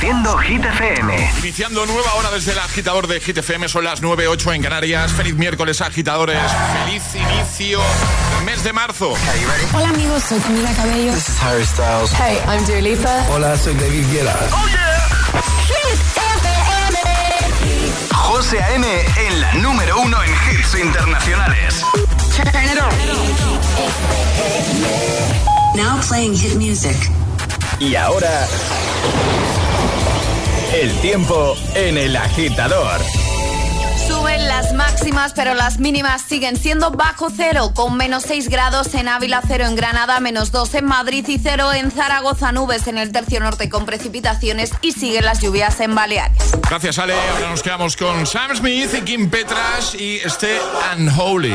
Reproduciendo Hit FM. Iniciando nueva hora desde el agitador de Hit FM, son las 9.08 en Canarias. Feliz miércoles, agitadores. Feliz inicio mes de marzo. Hola amigos, soy Camila Cabello. This is Harry Styles. Hey, I'm Dua Lipa. Hola, soy David Guetta. Oh yeah. Hit FM. José A.M. en la número uno en hits internacionales. Turn it on. Now playing hit music. Y ahora, el tiempo en el agitador. Suben las máximas, pero las mínimas siguen siendo bajo cero, con menos 6 grados en Ávila, cero en Granada, menos 2 en Madrid y cero en Zaragoza, nubes en el tercio norte con precipitaciones y siguen las lluvias en Baleares. Gracias, Ale. Ahora nos quedamos con Sam Smith y Kim Petras y este Unholy.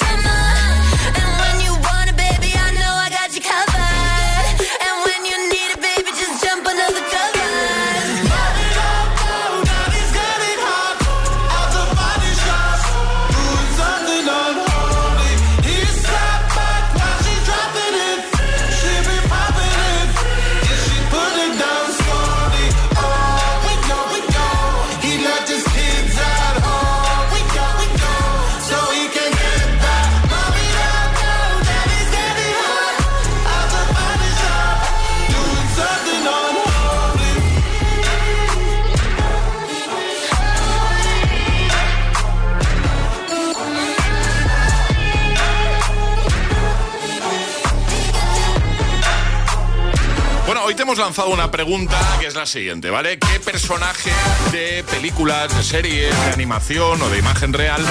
hemos lanzado una pregunta que es la siguiente, ¿vale? ¿Qué personaje de películas, de series, de animación o de imagen real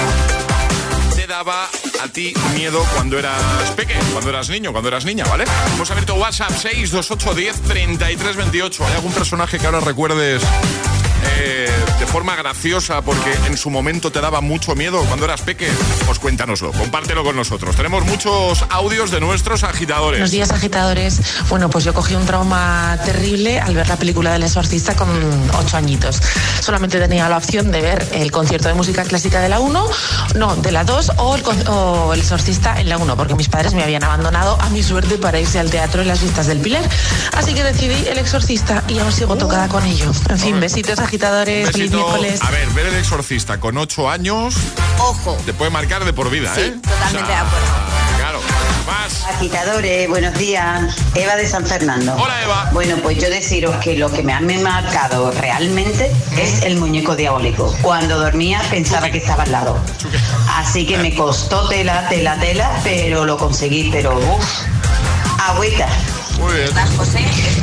te daba a ti miedo cuando eras pequeño, cuando eras niño, cuando eras niña, ¿vale? Hemos abierto WhatsApp 628 10 33 28. ¿Hay algún personaje que ahora recuerdes eh, de forma graciosa porque en su momento te daba mucho miedo cuando eras peque, pues cuéntanoslo, compártelo con nosotros. Tenemos muchos audios de nuestros agitadores. Buenos días, agitadores. Bueno, pues yo cogí un trauma terrible al ver la película del exorcista con ocho añitos. Solamente tenía la opción de ver el concierto de música clásica de la 1, no, de la 2 o el, o el exorcista en la 1, porque mis padres me habían abandonado a mi suerte para irse al teatro en las vistas del Pilar. Así que decidí el exorcista y aún sigo tocada con ello. En fin, besitos agitadores, Besito. feliz miércoles. A ver, ver el exorcista con ocho años Ojo. te puede marcar de por vida, Sí, ¿eh? totalmente de acuerdo. Claro. Más. Agitadores, buenos días. Eva de San Fernando. Hola, Eva. Bueno, pues yo deciros que lo que me ha me ha marcado realmente es el muñeco diabólico. Cuando dormía pensaba que estaba al lado. Así que me costó tela, tela, tela, pero lo conseguí, pero uff. Agüita. Muy bien.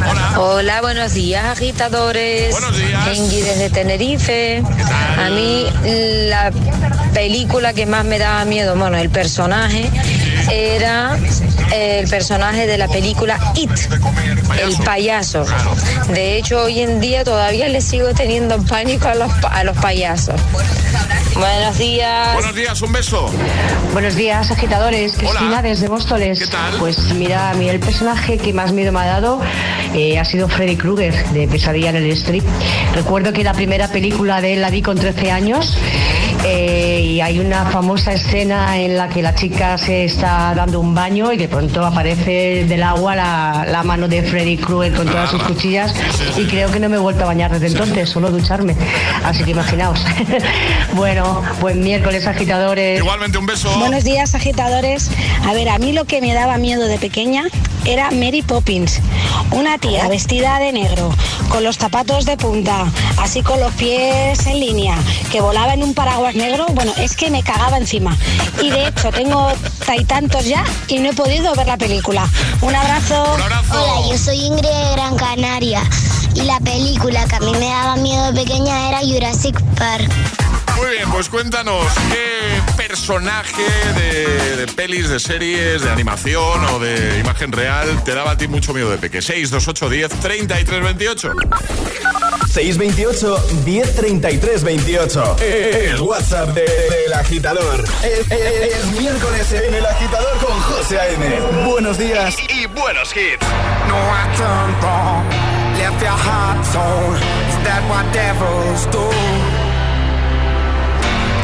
Hola. Hola, buenos días, agitadores. Buenos días. Engi desde Tenerife. tal? A mí la película que más me daba miedo, bueno, el personaje era el personaje de la película It, el payaso. De hecho, hoy en día todavía le sigo teniendo pánico a los, a los payasos. Buenos días. Buenos días, un beso. Buenos días, agitadores. Cristina desde Móstoles. ¿Qué tal? Pues mira, a mí el personaje que más miedo me ha dado eh, ha sido Freddy Krueger de Pesadilla en el Strip. Recuerdo que la primera película de él la vi con 13 años eh, y hay una famosa escena en la que la chica se está dando un baño y de pronto aparece del agua la, la mano de Freddy Krueger con todas sus cuchillas y creo que no me he vuelto a bañar desde entonces, solo ducharme. Así que imaginaos. bueno, buen miércoles agitadores. Igualmente un beso. Buenos días, agitadores. A ver, a mí lo que me daba miedo de pequeña era Mary Poppins. Una tía vestida de negro, con los zapatos de punta, así con los pies en línea, que volaba en un paraguas negro. Bueno, es que me cagaba encima. Y de hecho, tengo y tantos ya y no he podido ver la película. Un abrazo. Hola, yo soy Ingrid de Gran Canaria y la película que a mí me daba miedo de pequeña era Jurassic Park. Muy bien, pues cuéntanos qué personaje de, de pelis, de series, de animación o de imagen real te daba a ti mucho miedo de peque. 6, 2, 8, 10, 33, 28. 628 1033 28. El WhatsApp de- del agitador. Es, es- es miércoles en el agitador con José A.M. Buenos días y, y buenos hits. No, I turned wrong, left your heart torn. Is that what devils do?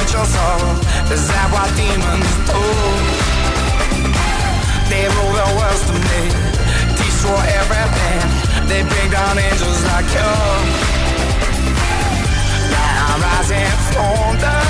Burnt your soul. Is that demons do? They rule the world to me. Destroy everything. They bring down angels like you. Now I'm rising from the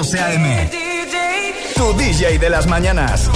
José. Tu DJ de las mañanas.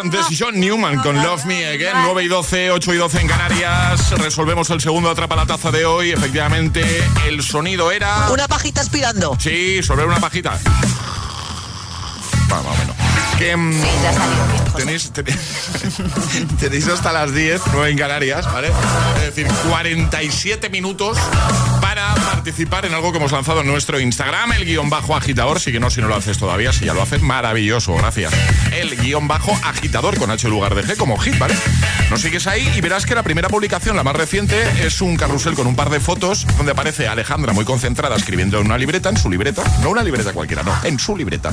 Antes John Newman con Love Me Again, 9 y 12, 8 y 12 en Canarias. Resolvemos el segundo Atrapa la Taza de hoy. Efectivamente, el sonido era... Una pajita aspirando. Sí, sobre una pajita. Más o menos. Que, mm, Sí, te ha salido bien, José. tenéis, tenéis, tenéis hasta las 10, 9 en Canarias, ¿vale? Es decir, 47 minutos para participar en algo que hemos lanzado en nuestro Instagram, el guion bajo agitador. Sí que no, si no lo haces todavía, si ya lo haces, maravilloso, gracias. El guion bajo agitador con H lugar de G como hit, ¿vale? Nos sigues ahí y verás que la primera publicación, la más reciente, es un carrusel con un par de fotos donde aparece Alejandra muy concentrada escribiendo en una libreta, en su libreta, no una libreta cualquiera, no, en su libreta.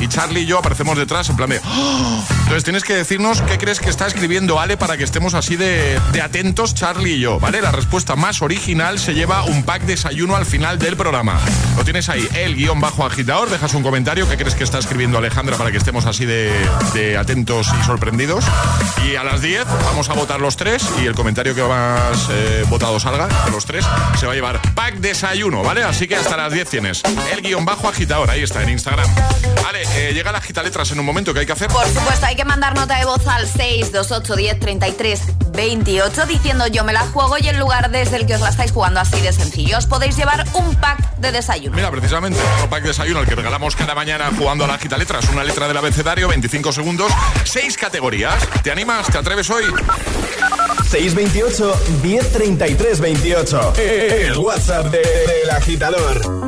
Y Charlie y yo aparecemos detrás en plan de... ¡Oh! Entonces tienes que decirnos qué crees que está escribiendo Ale para que estemos así de, de atentos Charlie y yo, ¿vale? La respuesta más original se lleva un pack desayuno al final del programa. Lo tienes ahí, el guion bajo agitador, dejas un comentario, qué crees que está escribiendo Alejandra para que estemos así de, de atentos y sorprendidos. Y a las 10 vamos a votar los tres y el comentario que más eh, votado salga, de los tres, se va a llevar pack desayuno, ¿vale? Así que hasta las 10 tienes el guion bajo agitador, ahí está, en Instagram. Vale, eh, llega la agitaletras en un momento que hay que hacer. Por supuesto, hay que mandar nota de voz al 628 10 33 28 diciendo yo me la juego y el lugar desde el que os la estáis jugando así de sencillo. Os podéis llevar un pack de desayuno. Mira, precisamente, otro pack de desayuno, el que regalamos cada mañana jugando a la gita letras, una letra del abecedario, 25 segundos, 6 categorías. ¿Te animas? ¿Te atreves hoy? 628 1033 28. El WhatsApp de- del agitador.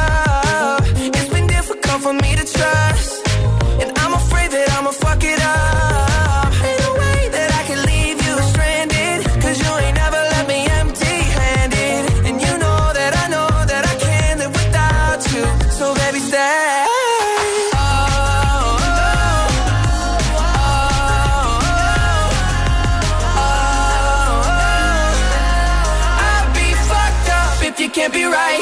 Fuck it up. Way that I can leave you stranded. Cause you ain't never left me empty handed. And you know that I know that I can't live without you. So baby, stay. I'd be fucked up if you can't be right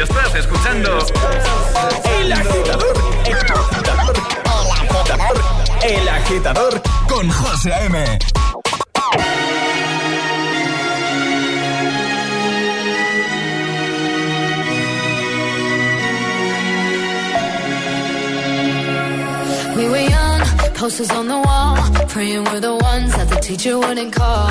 Estás escuchando El Agitador. El Agitador. El Agitador. El Agitador con José A.M. We were young, posters on the wall, praying we're the ones that the teacher wouldn't call.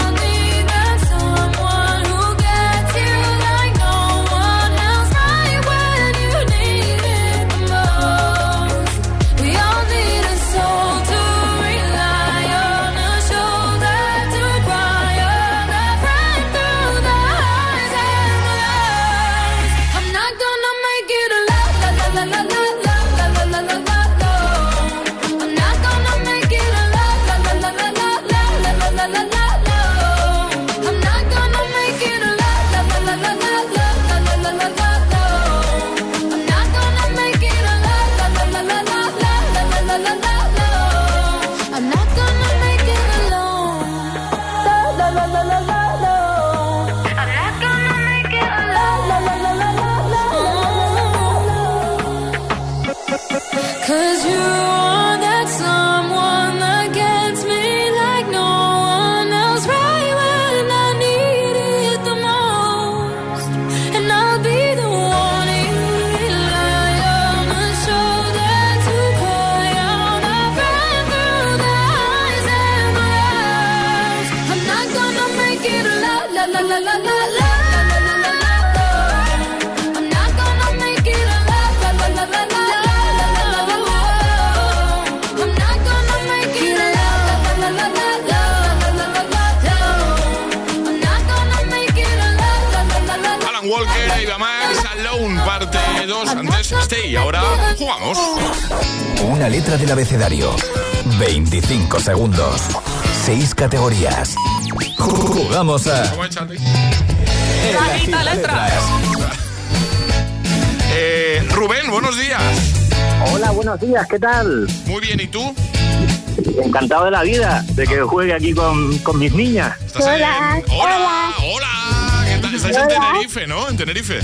Una letra del abecedario. 25 segundos. 6 categorías. Jugamos a. Eh, Rubén, buenos días. Hola, buenos días, ¿qué tal? Muy bien, ¿y tú? Encantado de la vida, de que juegue aquí con, con mis niñas. Hola. Hola. Hola. ¿Qué tal? Estáis en Tenerife, ¿no? En Tenerife.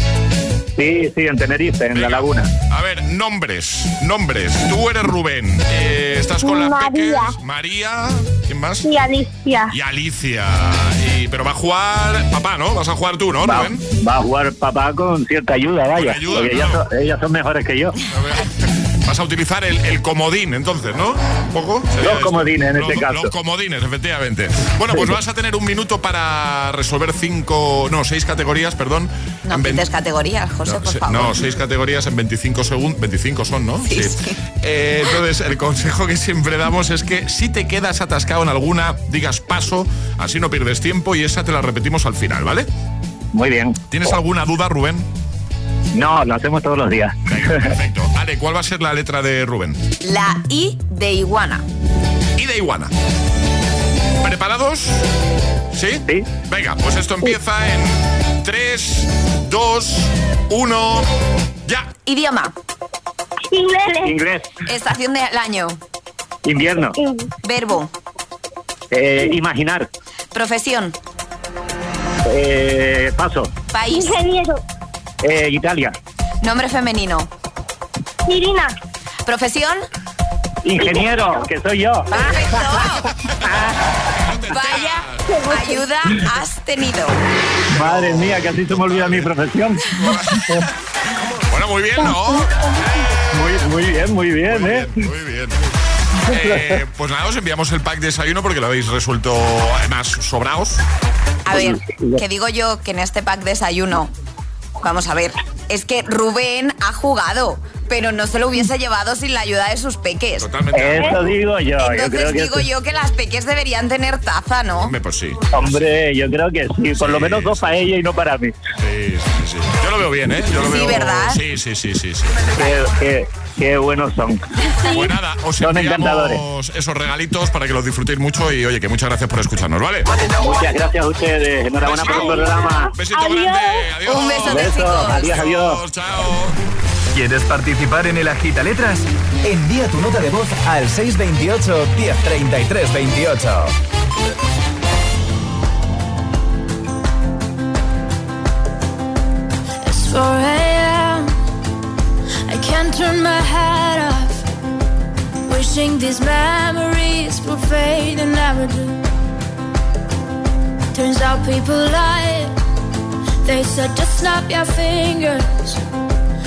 Sí, sí, en Tenerife, en la laguna. A ver, nombres. Nombres. Tú eres Rubén. Eh, estás con las María. peques. María. ¿Quién más? Y Alicia. Y Alicia. Y, pero va a jugar papá, ¿no? Vas a jugar tú, ¿no, Va, Rubén? va a jugar papá con cierta ayuda, vaya. ayuda, porque claro. ellas, son, ellas son mejores que yo. A ver. Vas a utilizar el, el comodín, entonces, ¿no? ¿Un poco? Los esto. comodines, en Los- este caso. Los comodines, efectivamente. Bueno, pues vas a tener un minuto para resolver cinco, no, seis categorías, perdón. No en vein- quites categorías, José, no, por se- favor. no, seis categorías en 25 segundos. 25 son, ¿no? Sí, sí. Eh, entonces, el consejo que siempre damos es que si te quedas atascado en alguna, digas paso, así no pierdes tiempo y esa te la repetimos al final, ¿vale? Muy bien. ¿Tienes alguna duda, Rubén? No, lo hacemos todos los días. Venga, perfecto. ¿Cuál va a ser la letra de Rubén? La I de iguana. Y de iguana. ¿Preparados? ¿Sí? Sí. Venga, pues esto empieza en 3, 2, 1, ya. Idioma. Inglés. Inglés, Estación del año. invierno, Verbo. eh, imaginar, Profesión. eh, paso, País. Ingeniero. eh, Italia, Nombre femenino. Irina. Profesión. ingeniero, que soy yo. Perfecto. Vaya ayuda has tenido. Madre mía, que así se me olvida mi profesión. Bueno, muy bien, ¿no? Muy, muy bien, muy bien, Muy ¿eh? bien, muy bien. Eh, pues nada, os enviamos el pack de desayuno porque lo habéis resuelto además sobraos. A ver, que digo yo que en este pack desayuno, vamos a ver, es que Rubén ha jugado, pero no se lo hubiese llevado sin la ayuda de sus peques. Totalmente. Eso digo yo. yo Entonces creo que digo yo que las peques deberían tener taza, ¿no? Hombre, pues sí. Hombre, yo creo que sí. Por lo menos dos sí. para ella y no para mí. Sí, sí, sí. Yo lo veo bien, ¿eh? Yo lo Sí, veo... ¿verdad? Sí, sí, sí, sí, sí. Qué, qué- qué buenos son. Pues nada, os Son encantadores. esos regalitos para que los disfrutéis mucho y oye, que muchas gracias por escucharnos, ¿vale? Muchas gracias a ustedes. Enhorabuena por el Besito. programa. Besito Adiós. grande. Adiós. Un beso chicos. Adiós, adiós. Chao. ¿Quieres participar en el Agita Letras? Envía tu nota de voz al 628 1033 28. It's 4 a.m. I can't turn my head off. Wishing these memories will fade and never do. Turns out people lie. They said just snap your fingers.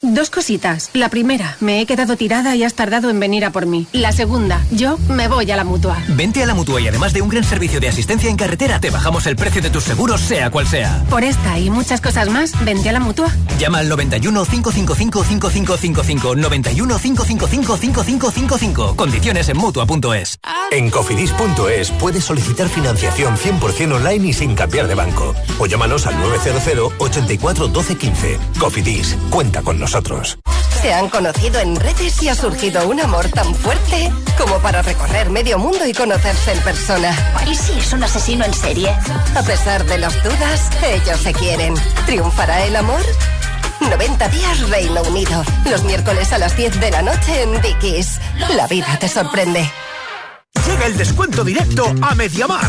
Dos cositas. La primera, me he quedado tirada y has tardado en venir a por mí. La segunda, yo me voy a la mutua. Vente a la mutua y además de un gran servicio de asistencia en carretera, te bajamos el precio de tus seguros, sea cual sea. Por esta y muchas cosas más, vente a la mutua. Llama al 91 555 5555 91 555 5555. Condiciones en mutua.es. En cofidis.es puedes solicitar financiación 100% online y sin cambiar de banco. O llámanos al 900 84 12 15. Cofidis, cuenta con nosotros. Se han conocido en redes y ha surgido un amor tan fuerte como para recorrer medio mundo y conocerse en persona. ¿Y si es un asesino en serie? A pesar de las dudas, ellos se quieren. ¿Triunfará el amor? 90 días Reino Unido. Los miércoles a las 10 de la noche en Dickies. La vida te sorprende. El descuento directo a Mediamar.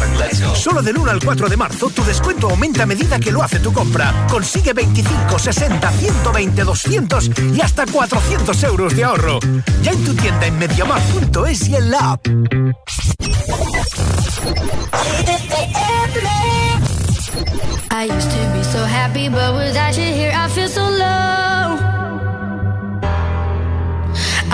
Solo del 1 al 4 de marzo tu descuento aumenta a medida que lo hace tu compra. Consigue 25, 60, 120, 200 y hasta 400 euros de ahorro. Ya en tu tienda en mediamar.es y en la app.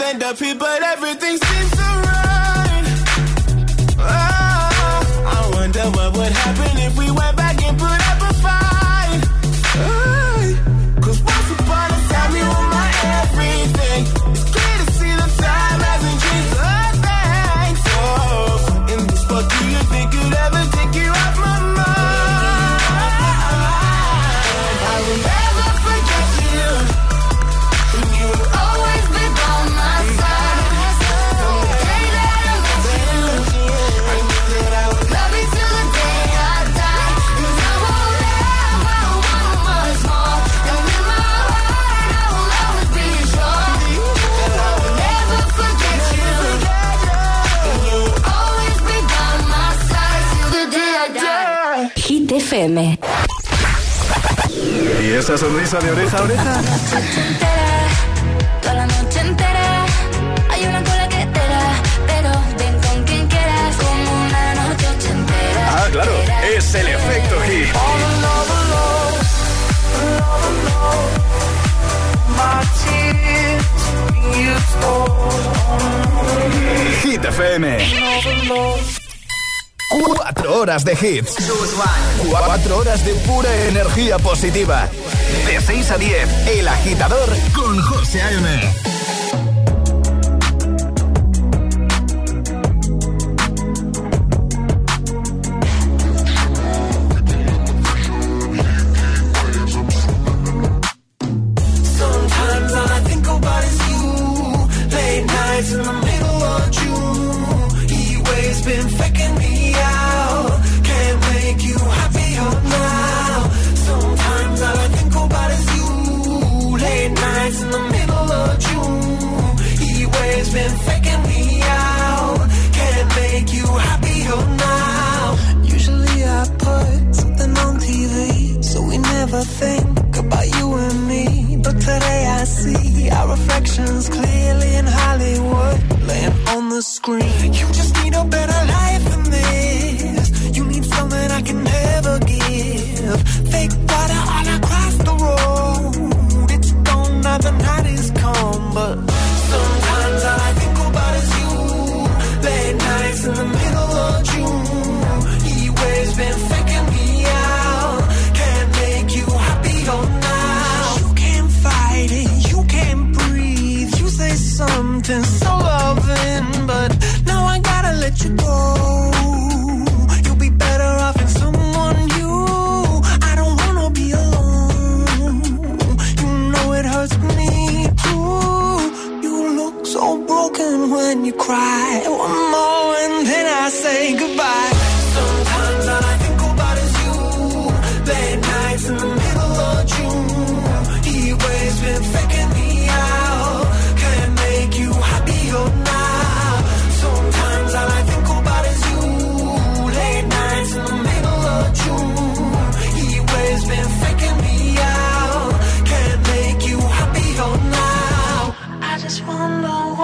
stand the people, everything's de oreja a oreja. Ah, claro, es el efecto hit. Hit FM. Cuatro horas de hits. Cuatro horas de pura energía positiva. De 6 a 10, El Agitador con José A.M.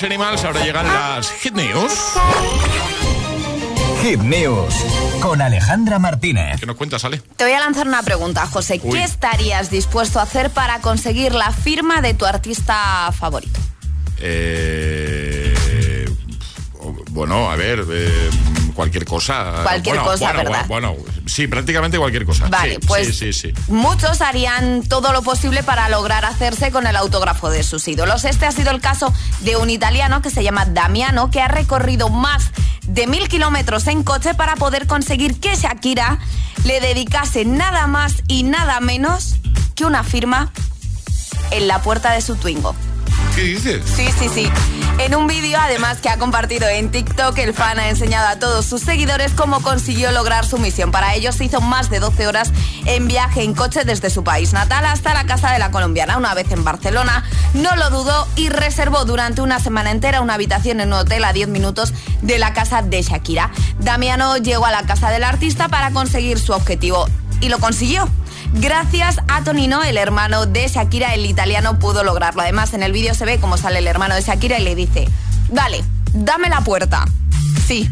Glass Animals, ahora llegan las Hit News. Hit News con Alejandra Martínez. ¿Qué nos cuentas, Ale? Te voy a lanzar una pregunta, José. Uy. ¿Qué estarías dispuesto a hacer para conseguir la firma de tu artista favorito? Eh, bueno, a ver, eh, cualquier cosa. Cualquier Bueno, cosa, bueno, ¿verdad? Bueno, sí, prácticamente cualquier cosa. Vale, Sí, pues- Sí, sí, sí. Muchos harían todo lo posible para lograr hacerse con el autógrafo de sus ídolos. Este ha sido el caso de un italiano que se llama Damiano, que ha recorrido más de mil kilómetros en coche para poder conseguir que Shakira le dedicase nada más y nada menos que una firma en la puerta de su Twingo. Sí, sí, sí. En un vídeo, además, que ha compartido en TikTok, el fan ha enseñado a todos sus seguidores cómo consiguió lograr su misión. Para ello se hizo más de 12 horas en viaje en coche desde su país natal hasta la casa de la colombiana. Una vez en Barcelona, no lo dudó y reservó durante una semana entera una habitación en un hotel a 10 minutos de la casa de Shakira. Damiano llegó a la casa del artista para conseguir su objetivo y lo consiguió. Gracias a Tonino, el hermano de Shakira, el italiano pudo lograrlo. Además, en el vídeo se ve cómo sale el hermano de Shakira y le dice, dale, dame la puerta. Sí,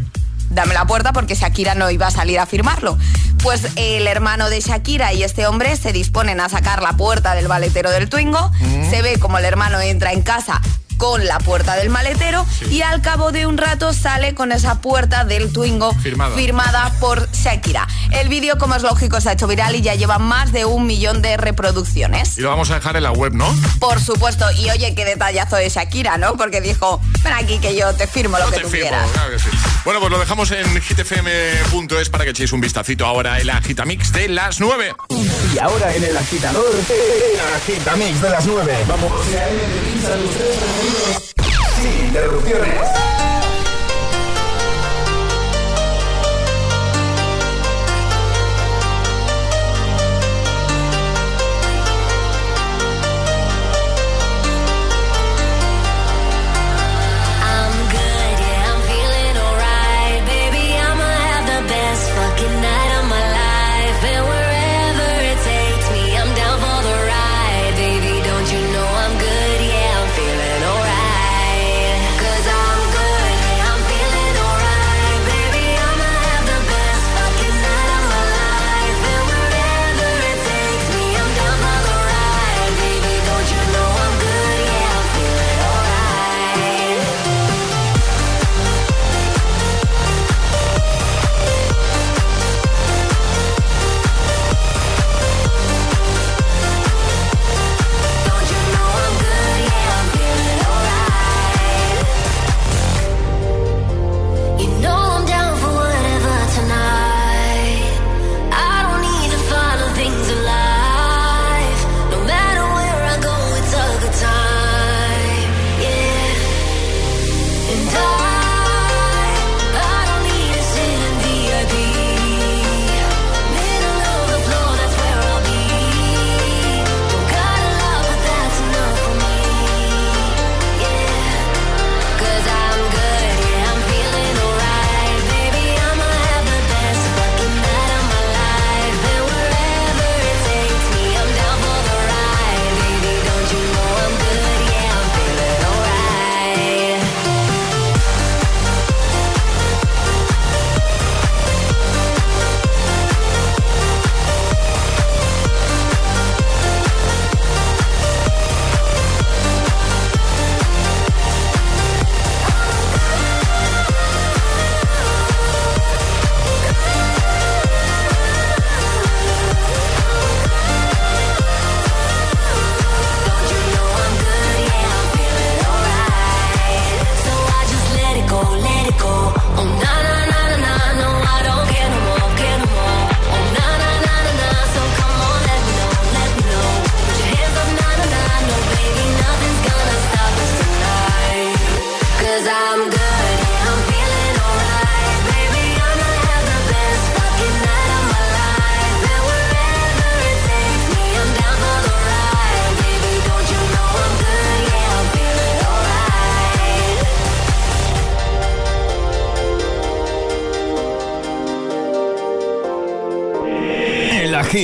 dame la puerta porque Shakira no iba a salir a firmarlo. Pues el hermano de Shakira y este hombre se disponen a sacar la puerta del maletero del Twingo. Se ve como el hermano entra en casa con la puerta del maletero y al cabo de un rato sale con esa puerta del Twingo Firmada. firmada por Shakira. El vídeo, como es lógico, se ha hecho viral y ya lleva más de un millón de reproducciones. Y lo vamos a dejar en la web, ¿no? Por supuesto, y oye, qué detallazo de Shakira, ¿no? Porque dijo, ven aquí que yo te firmo lo No que te tú firmo, quieras. claro que sí. Bueno, pues lo dejamos en hitfm.es para que echéis un vistacito ahora el agitamix de las 9. Y ahora en el agitador, el agitamix de las 9. Vamos. Sin interrupciones.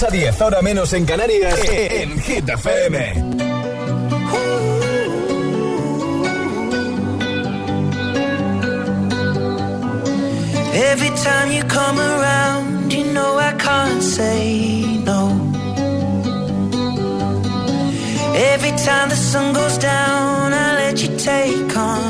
6 a 10, hora menos en Canarias, en Hit FM. Every time you come around, you know I can't say no. Every time the sun goes down, I let you take on.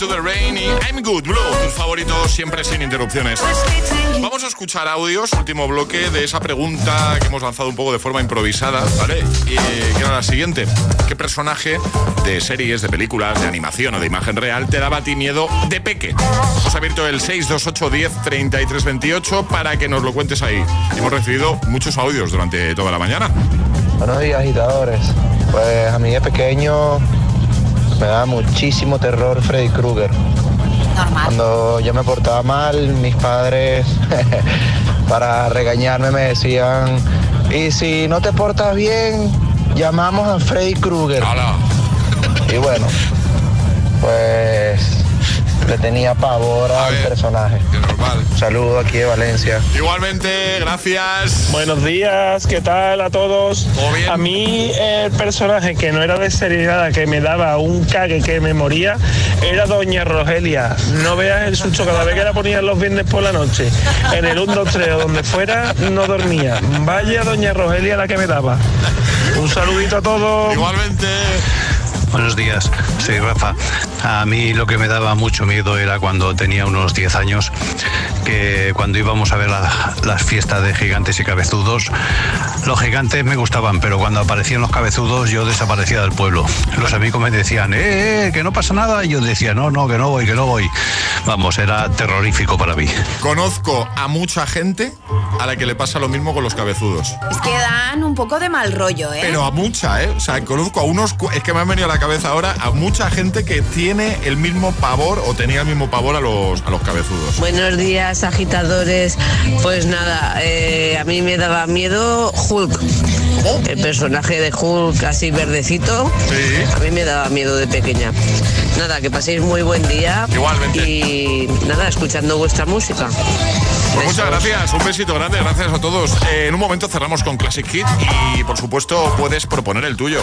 To the Rain y I'm Good Blue, tus favoritos siempre sin interrupciones. Vamos a escuchar audios, último bloque de esa pregunta que hemos lanzado un poco de forma improvisada, ¿vale? Y que era la siguiente. ¿Qué personaje de series, de películas, de animación o de imagen real te daba a ti miedo de peque? Hemos abierto el 628 10 33 28 para que nos lo cuentes ahí. Hemos recibido muchos audios durante toda la mañana. Buenos días, agitadores. Pues a mí de pequeño me daba muchísimo terror Freddy Krueger. Cuando yo me portaba mal, mis padres, para regañarme, me decían: Y si no te portas bien, llamamos a Freddy Krueger. Y bueno, pues le tenía pavor al personaje. Un saludo aquí de Valencia. Igualmente, gracias. Buenos días, ¿qué tal a todos? A mí el personaje que no era de serie nada, que me daba un cague que me moría, era Doña Rogelia. No veas el susto cada vez que la ponían los viernes por la noche. En el 1, 2, 3 o donde fuera, no dormía. Vaya Doña Rogelia la que me daba. Un saludito a todos. Igualmente. Buenos días, soy Rafa. A mí lo que me daba mucho miedo era cuando tenía unos 10 años, que cuando íbamos a ver la- las fiestas de gigantes y cabezudos, los gigantes me gustaban, pero cuando aparecían los cabezudos yo desaparecía del pueblo. Los amigos me decían, eh, eh, que no pasa nada, y yo decía, no, no, que no voy, que no voy. Vamos, era terrorífico para mí. Conozco a mucha gente a la que le pasa lo mismo con los cabezudos. Es que dan un poco de mal rollo, ¿eh? Pero a mucha, ¿eh? O sea, conozco a unos... Es que me han venido a la cabeza ahora a mucha gente que tiene el mismo pavor o tenía el mismo pavor a los, a los cabezudos. Buenos días, agitadores. Pues nada, eh, a mí me daba miedo Hulk. El personaje de Hulk así verdecito. A mí me daba miedo de pequeña. Nada, que paséis muy buen día. Igualmente. Y nada, escuchando vuestra música. Pues muchas gracias, un besito grande, gracias a todos. Eh, en un momento cerramos con Classic Hit y por supuesto puedes proponer el tuyo.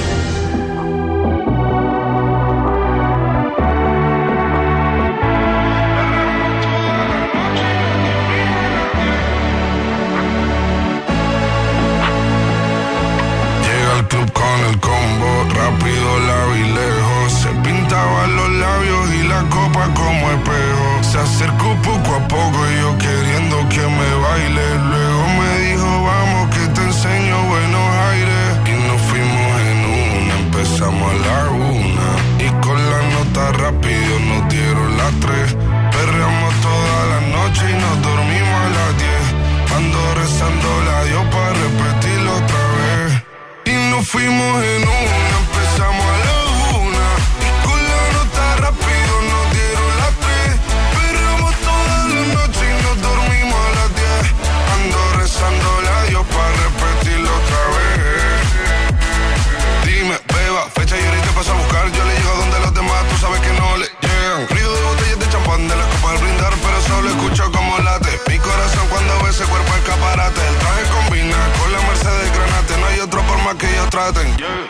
Forma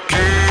que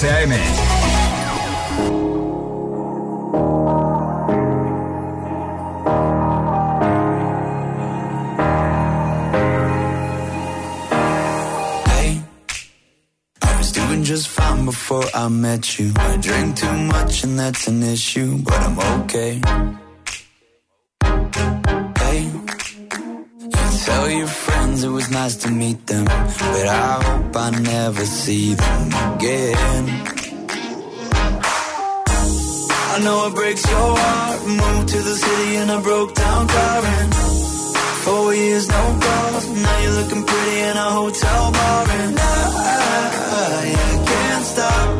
12 a.m. just fine before I met you. I drink too much and that's an issue, but I'm okay. Hey, you tell your friends it was nice to meet them, never see them again. I know it breaks your heart. Moved to the city in a broke down car and Four years, no calls. Now you're looking pretty in a hotel bar, and I, I can't stop.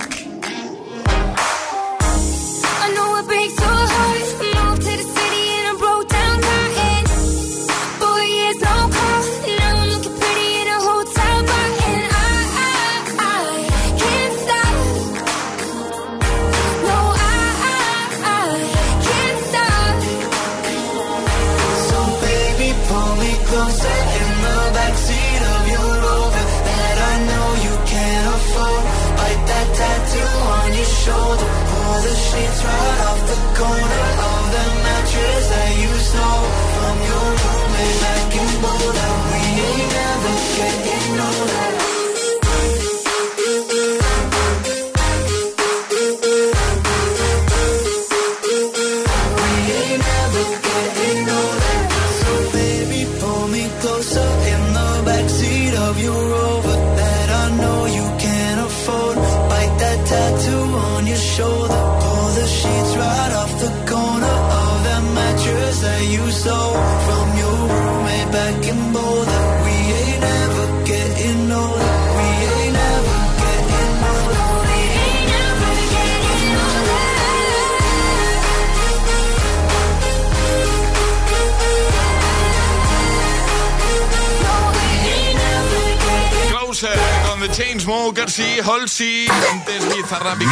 Chainsmokers y Halsey. Antes Bizarrap y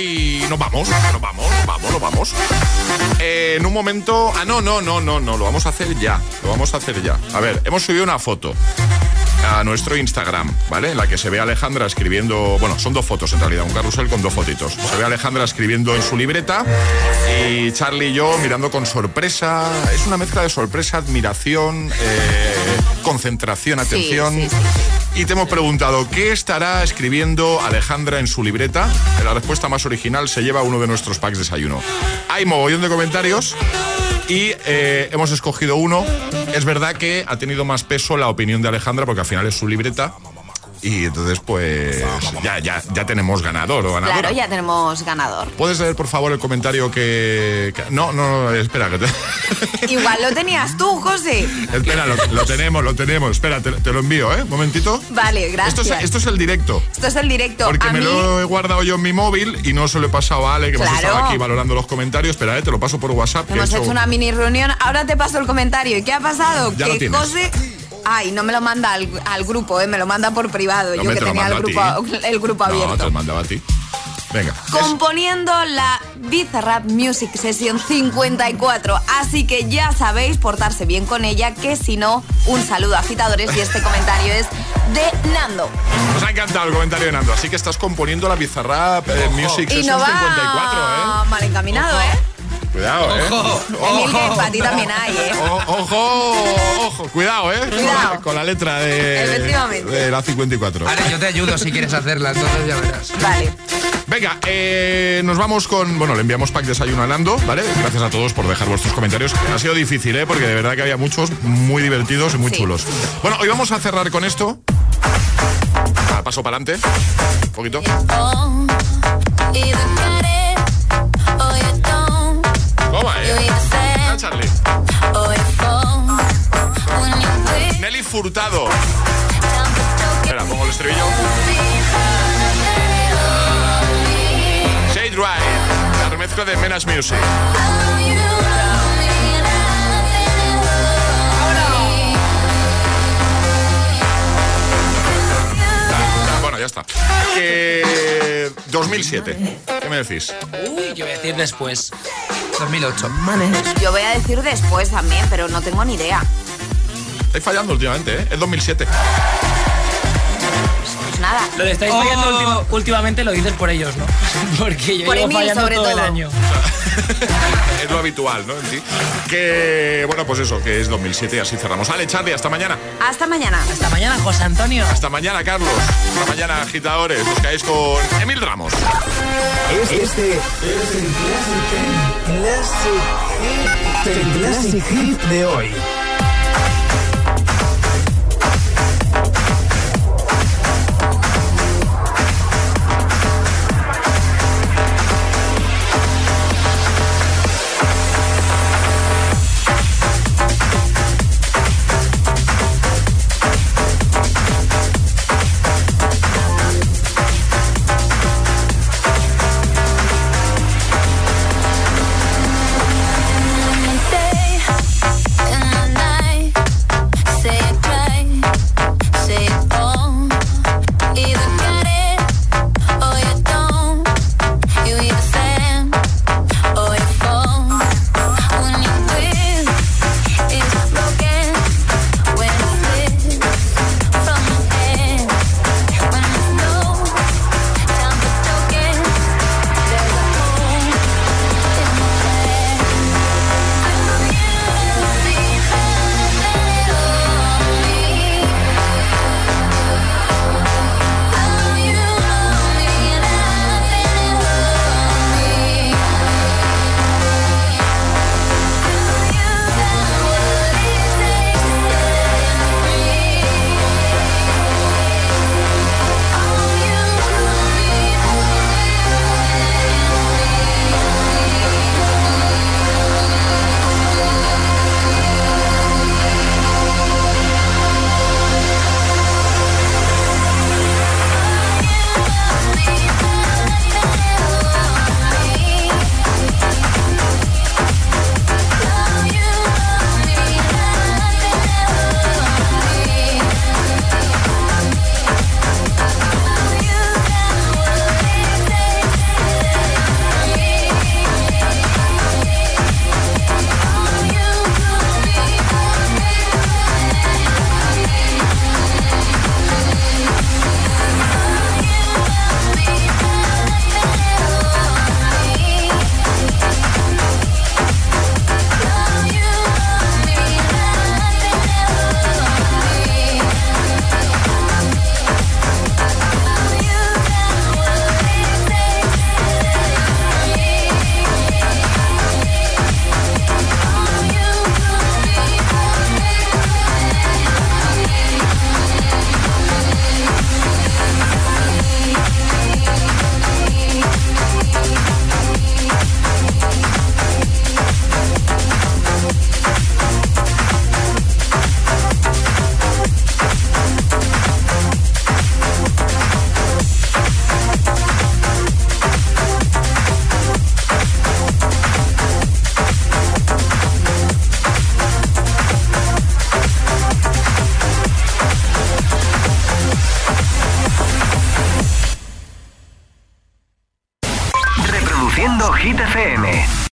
y nos vamos, nos vamos, vamos, nos vamos. Eh, en un momento... Ah, no, no, no, no, no, lo vamos a hacer ya. Lo vamos a hacer ya. A ver, hemos subido una foto a nuestro Instagram, ¿vale? En la que se ve a Alejandra escribiendo, bueno, son dos fotos en realidad, un carrusel con dos fotitos. Se ve a Alejandra escribiendo en su libreta y Charlie y yo mirando con sorpresa. Es una mezcla de sorpresa, admiración, eh, concentración, atención. sí, sí, Y te hemos preguntado, ¿qué estará escribiendo Alejandra en su libreta? La respuesta más original se lleva uno de nuestros packs de desayuno. Hay mogollón de comentarios y eh, hemos escogido uno. Es verdad que ha tenido más peso la opinión de Alejandra porque al final es su libreta. Y entonces pues ya, ya, ya tenemos ganador o ganadora. Claro, ya tenemos ganador. ¿Puedes leer por favor el comentario que... que- No, no, no, espera, que te... Igual lo tenías tú, José. espera, lo, lo tenemos, lo tenemos. Espera, te, te lo envío, ¿eh? Momentito. Vale, gracias. Esto es, esto es el directo. Esto es el directo. Porque a me mí, lo he guardado yo en mi móvil y no se lo he pasado a Ale, que hemos Claro. estado aquí valorando los comentarios. Espera, eh, te lo paso por WhatsApp. hemos he hecho una mini reunión. Ahora te paso el comentario. ¿Y qué ha pasado? Ya que. José. Ay, no me lo manda al, al grupo, ¿eh? me lo manda por privado. No, yo que te tenía el grupo, a ti. el grupo No, te abierto. lo mandaba a ti. Venga. Componiendo la Bizarrap Music Session 54. Así que ya sabéis portarse bien con ella, que si no, un saludo a agitadores y este comentario es de Nando. Nos ha encantado el comentario de Nando. Así que estás componiendo la Bizarrap eh, Music Y Session no va 54, mal encaminado, ¿eh? ¿eh? Cuidado, ¿eh? Emil, que para ti también hay, ¿eh? O- ojo, ojo, cuidado, ¿eh? Cuidado. Con la letra de, de la 54. Vale, yo te ayudo si quieres hacerla, entonces ya verás. Vale. Venga, eh, nos vamos con. Bueno, le enviamos pack desayuno a Nando, ¿vale? Gracias a todos por dejar vuestros comentarios. Ha sido difícil, ¿eh? Porque de verdad que había muchos muy divertidos y muy Sí. chulos. Bueno, hoy vamos a cerrar con esto. Ah, paso para adelante. Un poquito. ¿Cómo, eh? Ah, Charlie. Nelly Furtado. Espera, pongo el estribillo. Shade Ride. La remezcla de Menas Music. Ya, Bueno, ya está. Eh, 2007. ¿Qué me decís? Uy, yo voy a decir después. 2008. Yo voy a decir después también, pero no tengo ni idea. Estáis fallando últimamente, ¿eh? Es 2007. Nada. Lo de estáis fallando última- últimamente lo dices por ellos, ¿no? Porque yo Por llevo Emil, fallando sobre todo, el año. es lo habitual, ¿no? En. Que, bueno, pues eso, que es 2007 y así cerramos. Ale, Charlie, hasta mañana. Hasta mañana. Hasta mañana, José Antonio. Hasta mañana, Carlos. Hasta mañana, agitadores. Os caéis con Emil Ramos. Este es el Classic, el Classic Hit de hoy.